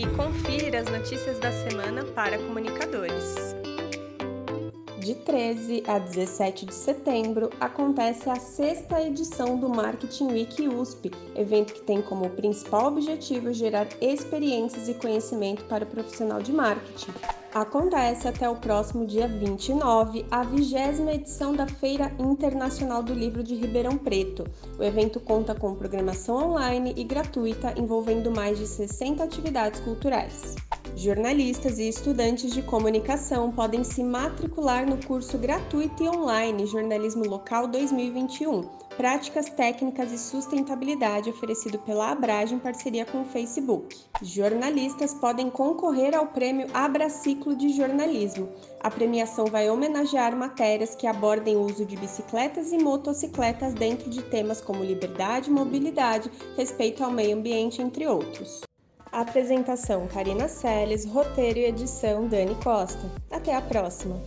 e confira as notícias da semana para comunicadores. De 13 a 17 de setembro acontece a sexta edição do Marketing Week USP, evento que tem como principal objetivo gerar experiências e conhecimento para o profissional de marketing. Acontece até o próximo dia 29 a vigésima edição da Feira Internacional do Livro de Ribeirão Preto. O evento conta com programação online e gratuita envolvendo mais de 60 atividades culturais. Jornalistas e estudantes de comunicação podem se matricular no curso gratuito e online Jornalismo Local 2021, Práticas Técnicas e Sustentabilidade, oferecido pela Abrage em parceria com o Facebook. Jornalistas podem concorrer ao prêmio Abraciclo de Jornalismo. A premiação vai homenagear matérias que abordem o uso de bicicletas e motocicletas dentro de temas como liberdade, mobilidade, respeito ao meio ambiente, entre outros. Apresentação: Karina Seles, roteiro e edição: Dani Costa. Até a próxima!